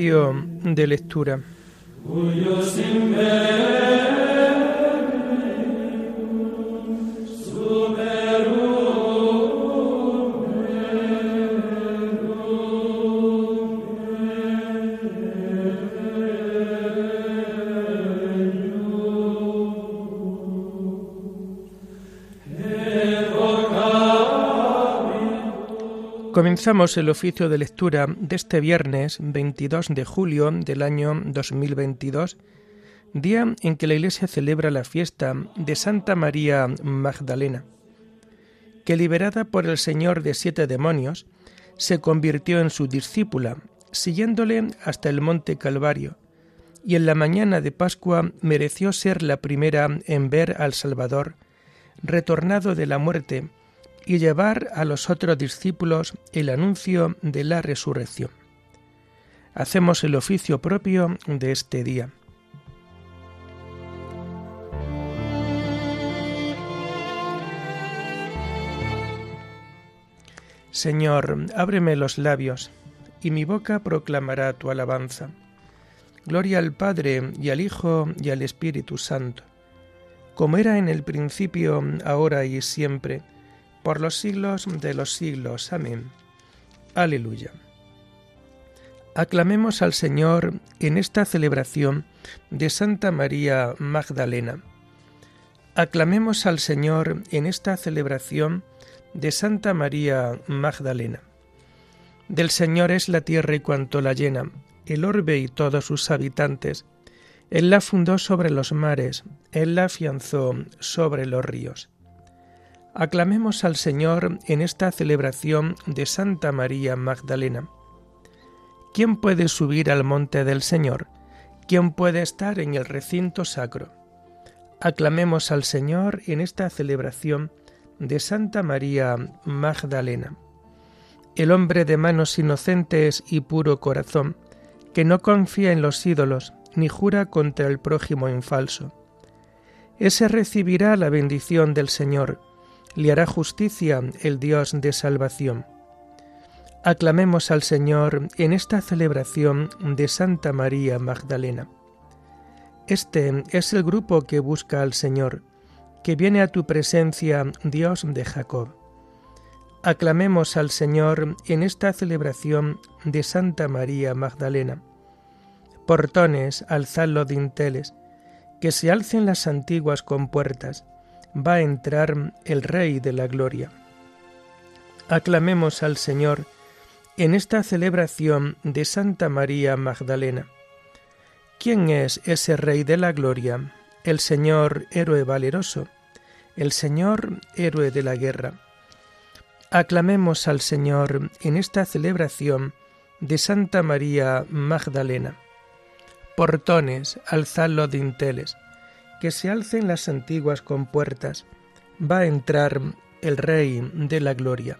De lectura. Comenzamos el oficio de lectura de este viernes 22 de julio del año 2022, día en que la Iglesia celebra la fiesta de Santa María Magdalena, que liberada por el Señor de siete demonios, se convirtió en su discípula, siguiéndole hasta el monte Calvario, y en la mañana de Pascua mereció ser la primera en ver al Salvador, retornado de la muerte, y llevar a los otros discípulos el anuncio de la resurrección. Hacemos el oficio propio de este día. Señor, ábreme los labios, y mi boca proclamará tu alabanza. Gloria al Padre, y al Hijo, y al Espíritu Santo, como era en el principio, ahora y siempre, por los siglos de los siglos. Amén. Aleluya. Aclamemos al Señor en esta celebración de Santa María Magdalena. Aclamemos al Señor en esta celebración de Santa María Magdalena. Del Señor es la tierra y cuanto la llena, el orbe y todos sus habitantes. Él la fundó sobre los mares, Él la afianzó sobre los ríos. Aclamemos al Señor en esta celebración de Santa María Magdalena. ¿Quién puede subir al monte del Señor? ¿Quién puede estar en el recinto sacro? Aclamemos al Señor en esta celebración de Santa María Magdalena. El hombre de manos inocentes y puro corazón, que no confía en los ídolos ni jura contra el prójimo en falso. Ese recibirá la bendición del Señor le hará justicia el Dios de salvación. Aclamemos al Señor en esta celebración de Santa María Magdalena. Este es el grupo que busca al Señor, que viene a tu presencia, Dios de Jacob. Aclamemos al Señor en esta celebración de Santa María Magdalena. Portones, alzad los dinteles, que se alcen las antiguas compuertas, va a entrar el Rey de la Gloria. Aclamemos al Señor en esta celebración de Santa María Magdalena. ¿Quién es ese Rey de la Gloria? El Señor héroe valeroso, el Señor héroe de la guerra. Aclamemos al Señor en esta celebración de Santa María Magdalena. Portones, alzad los dinteles que se alcen las antiguas compuertas, va a entrar el Rey de la Gloria.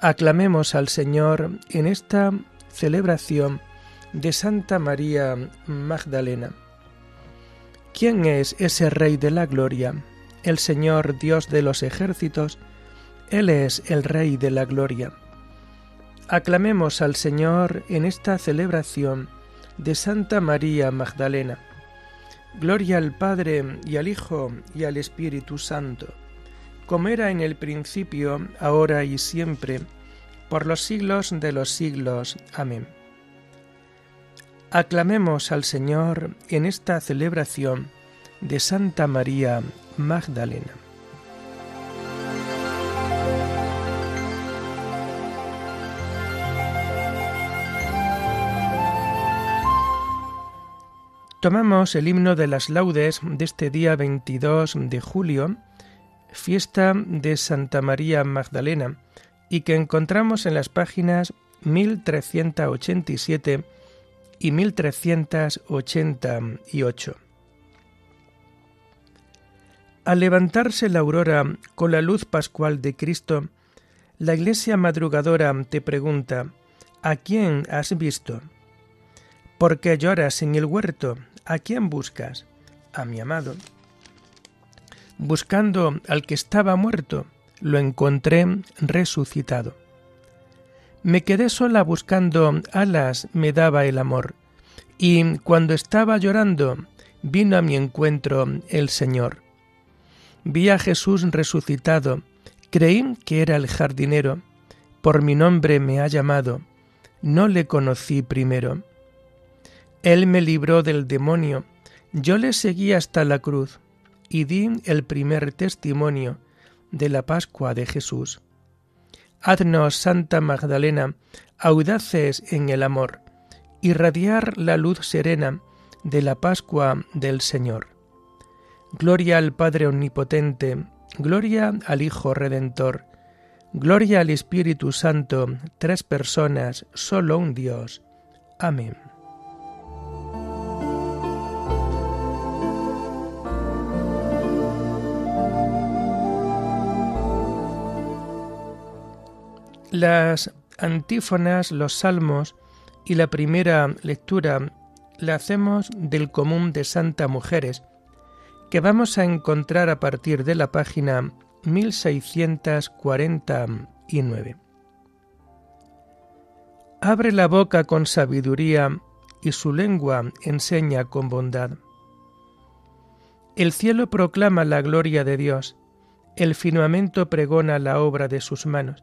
Aclamemos al Señor en esta celebración de Santa María Magdalena. ¿Quién es ese Rey de la Gloria? El Señor Dios de los ejércitos, Él es el Rey de la Gloria. Aclamemos al Señor en esta celebración de Santa María Magdalena. Gloria al Padre y al Hijo y al Espíritu Santo, como era en el principio, ahora y siempre, por los siglos de los siglos. Amén. Aclamemos al Señor en esta celebración de Santa María Magdalena. Tomamos el himno de las laudes de este día 22 de julio, fiesta de Santa María Magdalena, y que encontramos en las páginas 1387 y 1388. Al levantarse la aurora con la luz pascual de Cristo, la iglesia madrugadora te pregunta, ¿a quién has visto? ¿Por qué lloras en el huerto? ¿A quién buscas? A mi amado. Buscando al que estaba muerto, lo encontré resucitado. Me quedé sola buscando alas, me daba el amor. Y cuando estaba llorando, vino a mi encuentro el Señor. Vi a Jesús resucitado, creí que era el jardinero, por mi nombre me ha llamado, no le conocí primero. Él me libró del demonio, yo le seguí hasta la cruz y di el primer testimonio de la Pascua de Jesús. Haznos, Santa Magdalena, audaces en el amor, irradiar la luz serena de la Pascua del Señor. Gloria al Padre Omnipotente, gloria al Hijo Redentor, gloria al Espíritu Santo, tres personas, solo un Dios. Amén. Las antífonas, los salmos y la primera lectura la hacemos del común de Santa Mujeres, que vamos a encontrar a partir de la página 1649. Abre la boca con sabiduría y su lengua enseña con bondad. El cielo proclama la gloria de Dios, el firmamento pregona la obra de sus manos.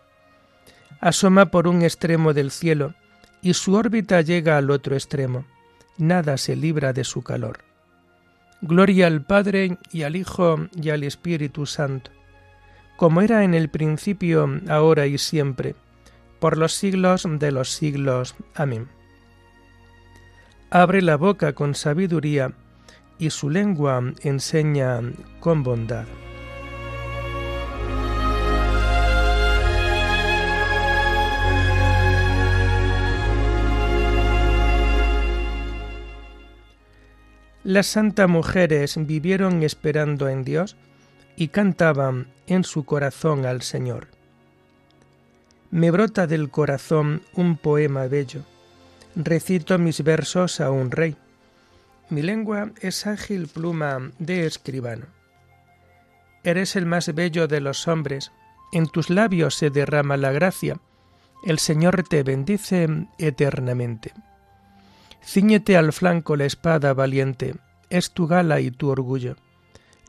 asoma por un extremo del cielo y su órbita llega al otro extremo. Nada se libra de su calor. Gloria al Padre y al Hijo y al Espíritu Santo, como era en el principio, ahora y siempre, por los siglos de los siglos. Amén. Abre la boca con sabiduría y su lengua enseña con bondad. Las santas mujeres vivieron esperando en Dios y cantaban en su corazón al Señor. Me brota del corazón un poema bello, recito mis versos a un rey. Mi lengua es ágil pluma de escribano. Eres el más bello de los hombres, en tus labios se derrama la gracia, el Señor te bendice eternamente. Cíñete al flanco la espada valiente, es tu gala y tu orgullo.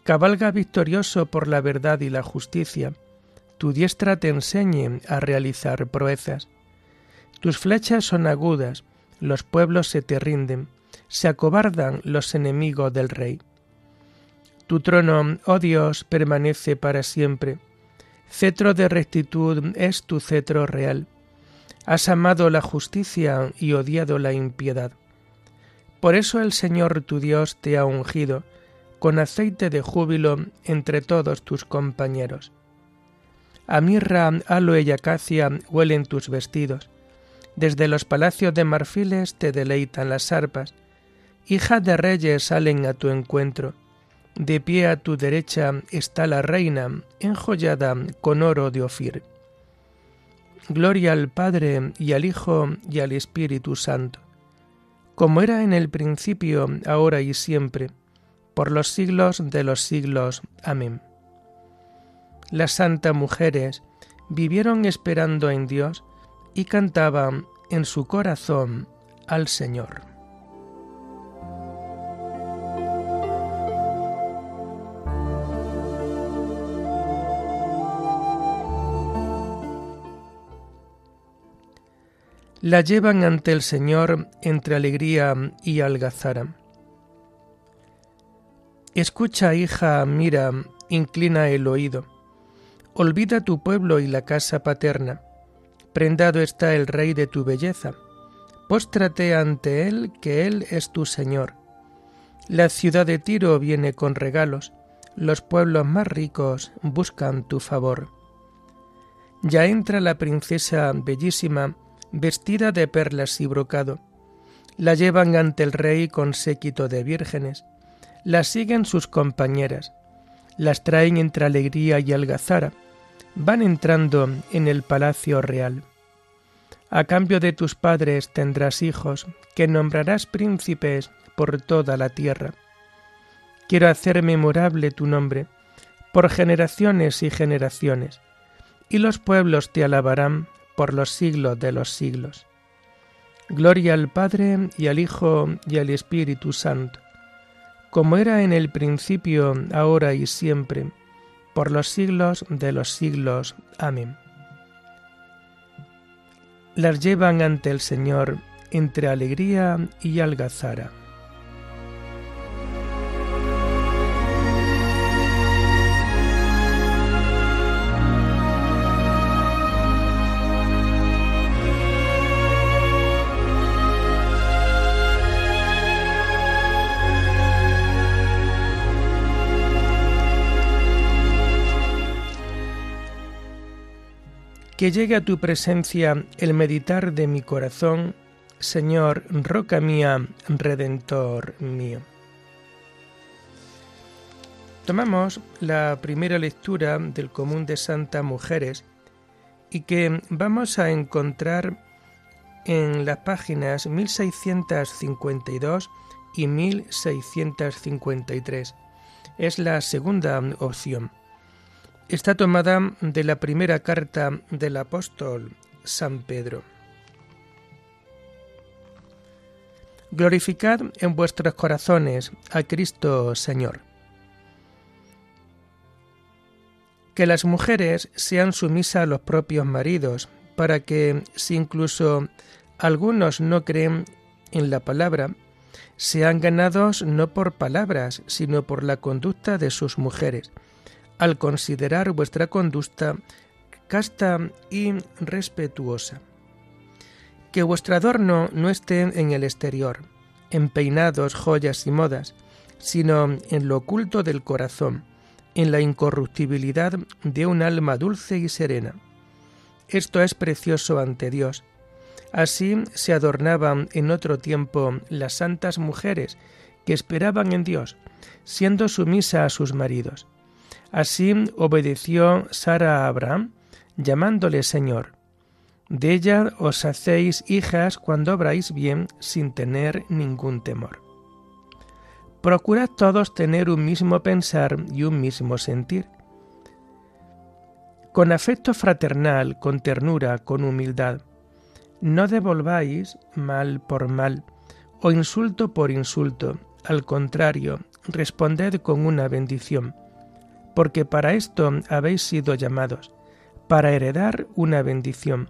Cabalga victorioso por la verdad y la justicia. Tu diestra te enseñe a realizar proezas. Tus flechas son agudas, los pueblos se te rinden, se acobardan los enemigos del rey. Tu trono, oh Dios, permanece para siempre. Cetro de rectitud es tu cetro real. Has amado la justicia y odiado la impiedad. Por eso el Señor tu Dios te ha ungido con aceite de júbilo entre todos tus compañeros. A mirra, aloe y acacia huelen tus vestidos. Desde los palacios de marfiles te deleitan las arpas. Hija de reyes salen a tu encuentro. De pie a tu derecha está la reina, enjollada con oro de Ofir. Gloria al Padre y al Hijo y al Espíritu Santo como era en el principio, ahora y siempre, por los siglos de los siglos. Amén. Las santas mujeres vivieron esperando en Dios y cantaban en su corazón al Señor. La llevan ante el Señor entre alegría y algazara. Escucha, hija, mira, inclina el oído. Olvida tu pueblo y la casa paterna. Prendado está el rey de tu belleza. Póstrate ante él, que él es tu Señor. La ciudad de Tiro viene con regalos, los pueblos más ricos buscan tu favor. Ya entra la princesa bellísima vestida de perlas y brocado. La llevan ante el rey con séquito de vírgenes. La siguen sus compañeras. Las traen entre alegría y algazara. Van entrando en el palacio real. A cambio de tus padres tendrás hijos, que nombrarás príncipes por toda la tierra. Quiero hacer memorable tu nombre por generaciones y generaciones, y los pueblos te alabarán por los siglos de los siglos. Gloria al Padre y al Hijo y al Espíritu Santo, como era en el principio, ahora y siempre, por los siglos de los siglos. Amén. Las llevan ante el Señor entre alegría y algazara. Que llegue a tu presencia el meditar de mi corazón, Señor, roca mía, redentor mío. Tomamos la primera lectura del común de Santa Mujeres y que vamos a encontrar en las páginas 1652 y 1653. Es la segunda opción está tomada de la primera carta del apóstol San Pedro. Glorificad en vuestros corazones a Cristo Señor. Que las mujeres sean sumisas a los propios maridos, para que, si incluso algunos no creen en la palabra, sean ganados no por palabras, sino por la conducta de sus mujeres al considerar vuestra conducta casta y respetuosa. Que vuestro adorno no esté en el exterior, en peinados, joyas y modas, sino en lo oculto del corazón, en la incorruptibilidad de un alma dulce y serena. Esto es precioso ante Dios. Así se adornaban en otro tiempo las santas mujeres que esperaban en Dios, siendo sumisa a sus maridos. Así obedeció Sara a Abraham, llamándole Señor. De ella os hacéis hijas cuando obráis bien sin tener ningún temor. Procurad todos tener un mismo pensar y un mismo sentir. Con afecto fraternal, con ternura, con humildad. No devolváis mal por mal o insulto por insulto. Al contrario, responded con una bendición porque para esto habéis sido llamados, para heredar una bendición.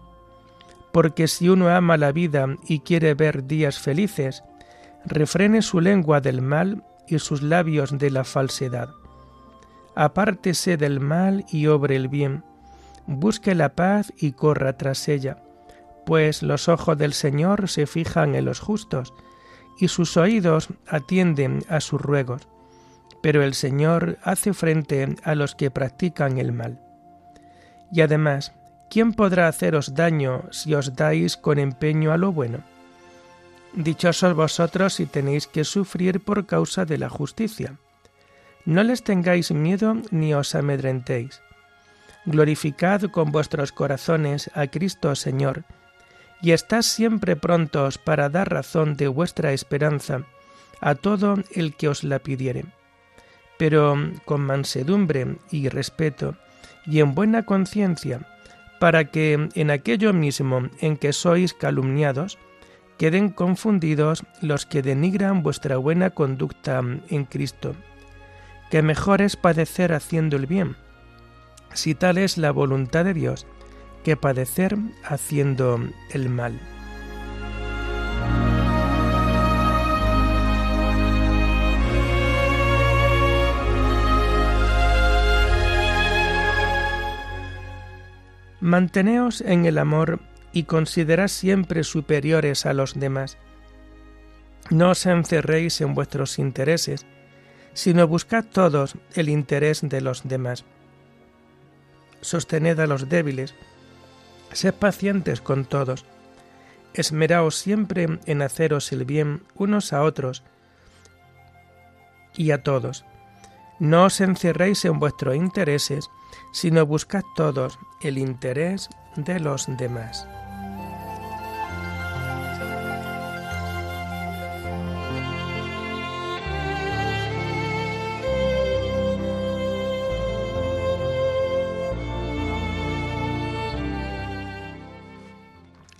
Porque si uno ama la vida y quiere ver días felices, refrene su lengua del mal y sus labios de la falsedad. Apártese del mal y obre el bien, busque la paz y corra tras ella, pues los ojos del Señor se fijan en los justos, y sus oídos atienden a sus ruegos pero el Señor hace frente a los que practican el mal. Y además, ¿quién podrá haceros daño si os dais con empeño a lo bueno? Dichosos vosotros si tenéis que sufrir por causa de la justicia. No les tengáis miedo ni os amedrentéis. Glorificad con vuestros corazones a Cristo Señor, y estad siempre prontos para dar razón de vuestra esperanza a todo el que os la pidiere pero con mansedumbre y respeto y en buena conciencia, para que en aquello mismo en que sois calumniados, queden confundidos los que denigran vuestra buena conducta en Cristo, que mejor es padecer haciendo el bien, si tal es la voluntad de Dios, que padecer haciendo el mal. Manteneos en el amor y considerad siempre superiores a los demás. No os encerréis en vuestros intereses, sino buscad todos el interés de los demás. Sostened a los débiles, sed pacientes con todos, esmeraos siempre en haceros el bien unos a otros y a todos. No os encerréis en vuestros intereses, sino buscad todos el interés de los demás.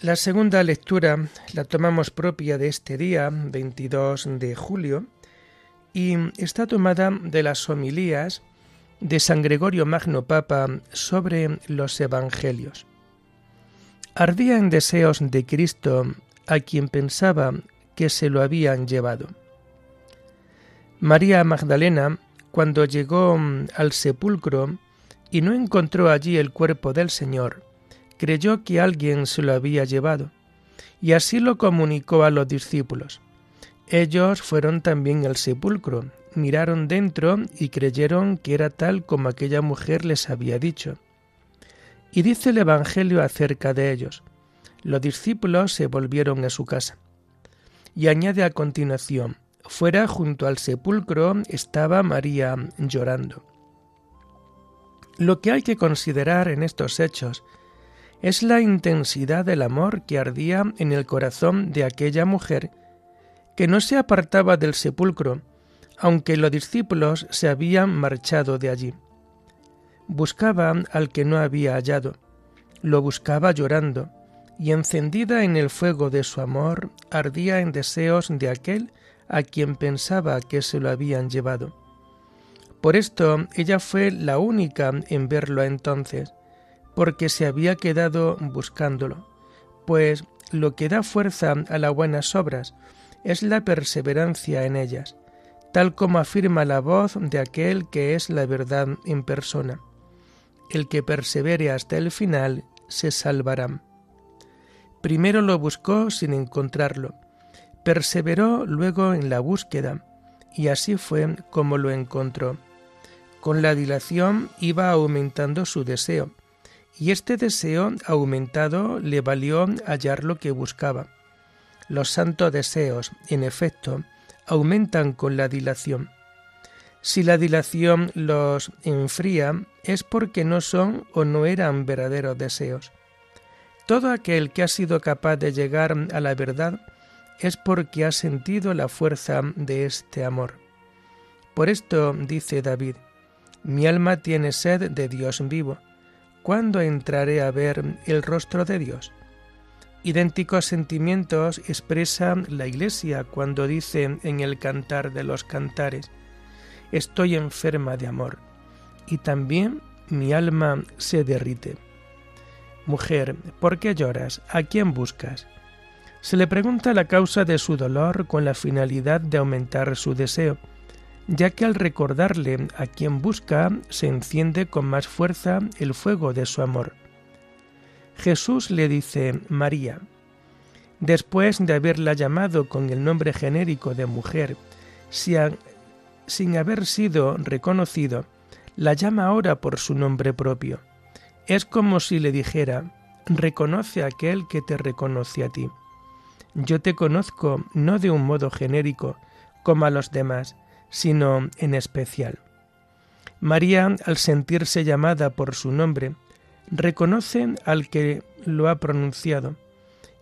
La segunda lectura la tomamos propia de este día, 22 de julio, y está tomada de las homilías de San Gregorio Magno Papa sobre los Evangelios. Ardía en deseos de Cristo a quien pensaba que se lo habían llevado. María Magdalena, cuando llegó al sepulcro y no encontró allí el cuerpo del Señor, creyó que alguien se lo había llevado, y así lo comunicó a los discípulos. Ellos fueron también al sepulcro, miraron dentro y creyeron que era tal como aquella mujer les había dicho. Y dice el Evangelio acerca de ellos. Los discípulos se volvieron a su casa. Y añade a continuación, fuera junto al sepulcro estaba María llorando. Lo que hay que considerar en estos hechos es la intensidad del amor que ardía en el corazón de aquella mujer que no se apartaba del sepulcro, aunque los discípulos se habían marchado de allí. Buscaba al que no había hallado, lo buscaba llorando, y encendida en el fuego de su amor, ardía en deseos de aquel a quien pensaba que se lo habían llevado. Por esto ella fue la única en verlo entonces, porque se había quedado buscándolo, pues lo que da fuerza a las buenas obras es la perseverancia en ellas, tal como afirma la voz de aquel que es la verdad en persona. El que persevere hasta el final se salvará. Primero lo buscó sin encontrarlo, perseveró luego en la búsqueda, y así fue como lo encontró. Con la dilación iba aumentando su deseo, y este deseo aumentado le valió hallar lo que buscaba. Los santos deseos, en efecto, aumentan con la dilación. Si la dilación los enfría, es porque no son o no eran verdaderos deseos. Todo aquel que ha sido capaz de llegar a la verdad es porque ha sentido la fuerza de este amor. Por esto dice David, mi alma tiene sed de Dios vivo ¿Cuándo entraré a ver el rostro de Dios? Idénticos sentimientos expresa la Iglesia cuando dice en el cantar de los cantares, Estoy enferma de amor, y también mi alma se derrite. Mujer, ¿por qué lloras? ¿A quién buscas? Se le pregunta la causa de su dolor con la finalidad de aumentar su deseo ya que al recordarle a quien busca se enciende con más fuerza el fuego de su amor. Jesús le dice María. Después de haberla llamado con el nombre genérico de mujer, sin haber sido reconocido, la llama ahora por su nombre propio. Es como si le dijera, reconoce a aquel que te reconoce a ti. Yo te conozco no de un modo genérico, como a los demás, sino en especial. María, al sentirse llamada por su nombre, reconoce al que lo ha pronunciado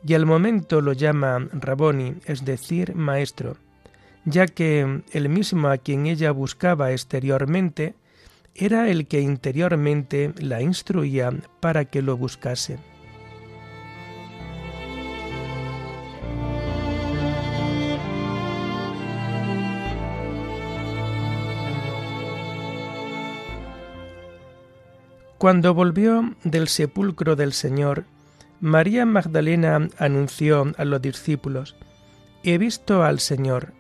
y al momento lo llama Raboni, es decir, maestro, ya que el mismo a quien ella buscaba exteriormente era el que interiormente la instruía para que lo buscase. Cuando volvió del sepulcro del Señor, María Magdalena anunció a los discípulos, He visto al Señor.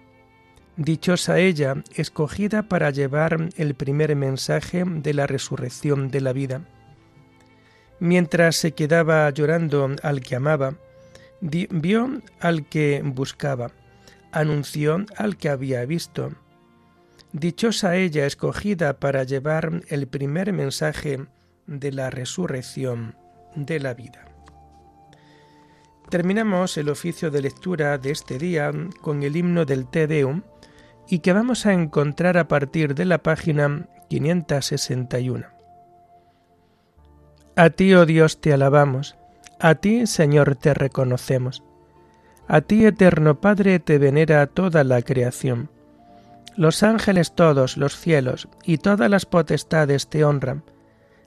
Dichosa ella, escogida para llevar el primer mensaje de la resurrección de la vida. Mientras se quedaba llorando al que amaba, vio al que buscaba, anunció al que había visto. Dichosa ella escogida para llevar el primer mensaje de la resurrección de la vida. Terminamos el oficio de lectura de este día con el himno del Te Deum y que vamos a encontrar a partir de la página 561. A ti, oh Dios, te alabamos, a ti, Señor, te reconocemos. A ti, eterno Padre, te venera toda la creación. Los ángeles todos, los cielos y todas las potestades te honran.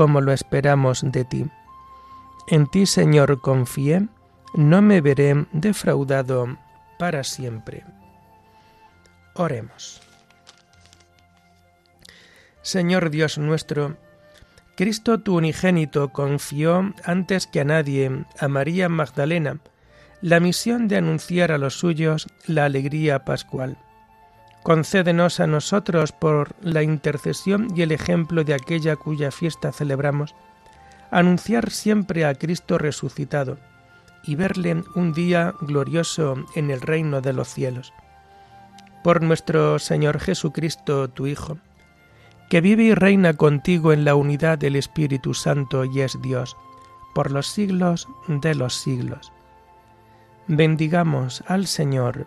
como lo esperamos de ti. En ti, Señor, confié, no me veré defraudado para siempre. Oremos. Señor Dios nuestro, Cristo tu unigénito confió antes que a nadie a María Magdalena la misión de anunciar a los suyos la alegría pascual. Concédenos a nosotros por la intercesión y el ejemplo de aquella cuya fiesta celebramos, anunciar siempre a Cristo resucitado y verle un día glorioso en el reino de los cielos. Por nuestro Señor Jesucristo, tu Hijo, que vive y reina contigo en la unidad del Espíritu Santo y es Dios, por los siglos de los siglos. Bendigamos al Señor,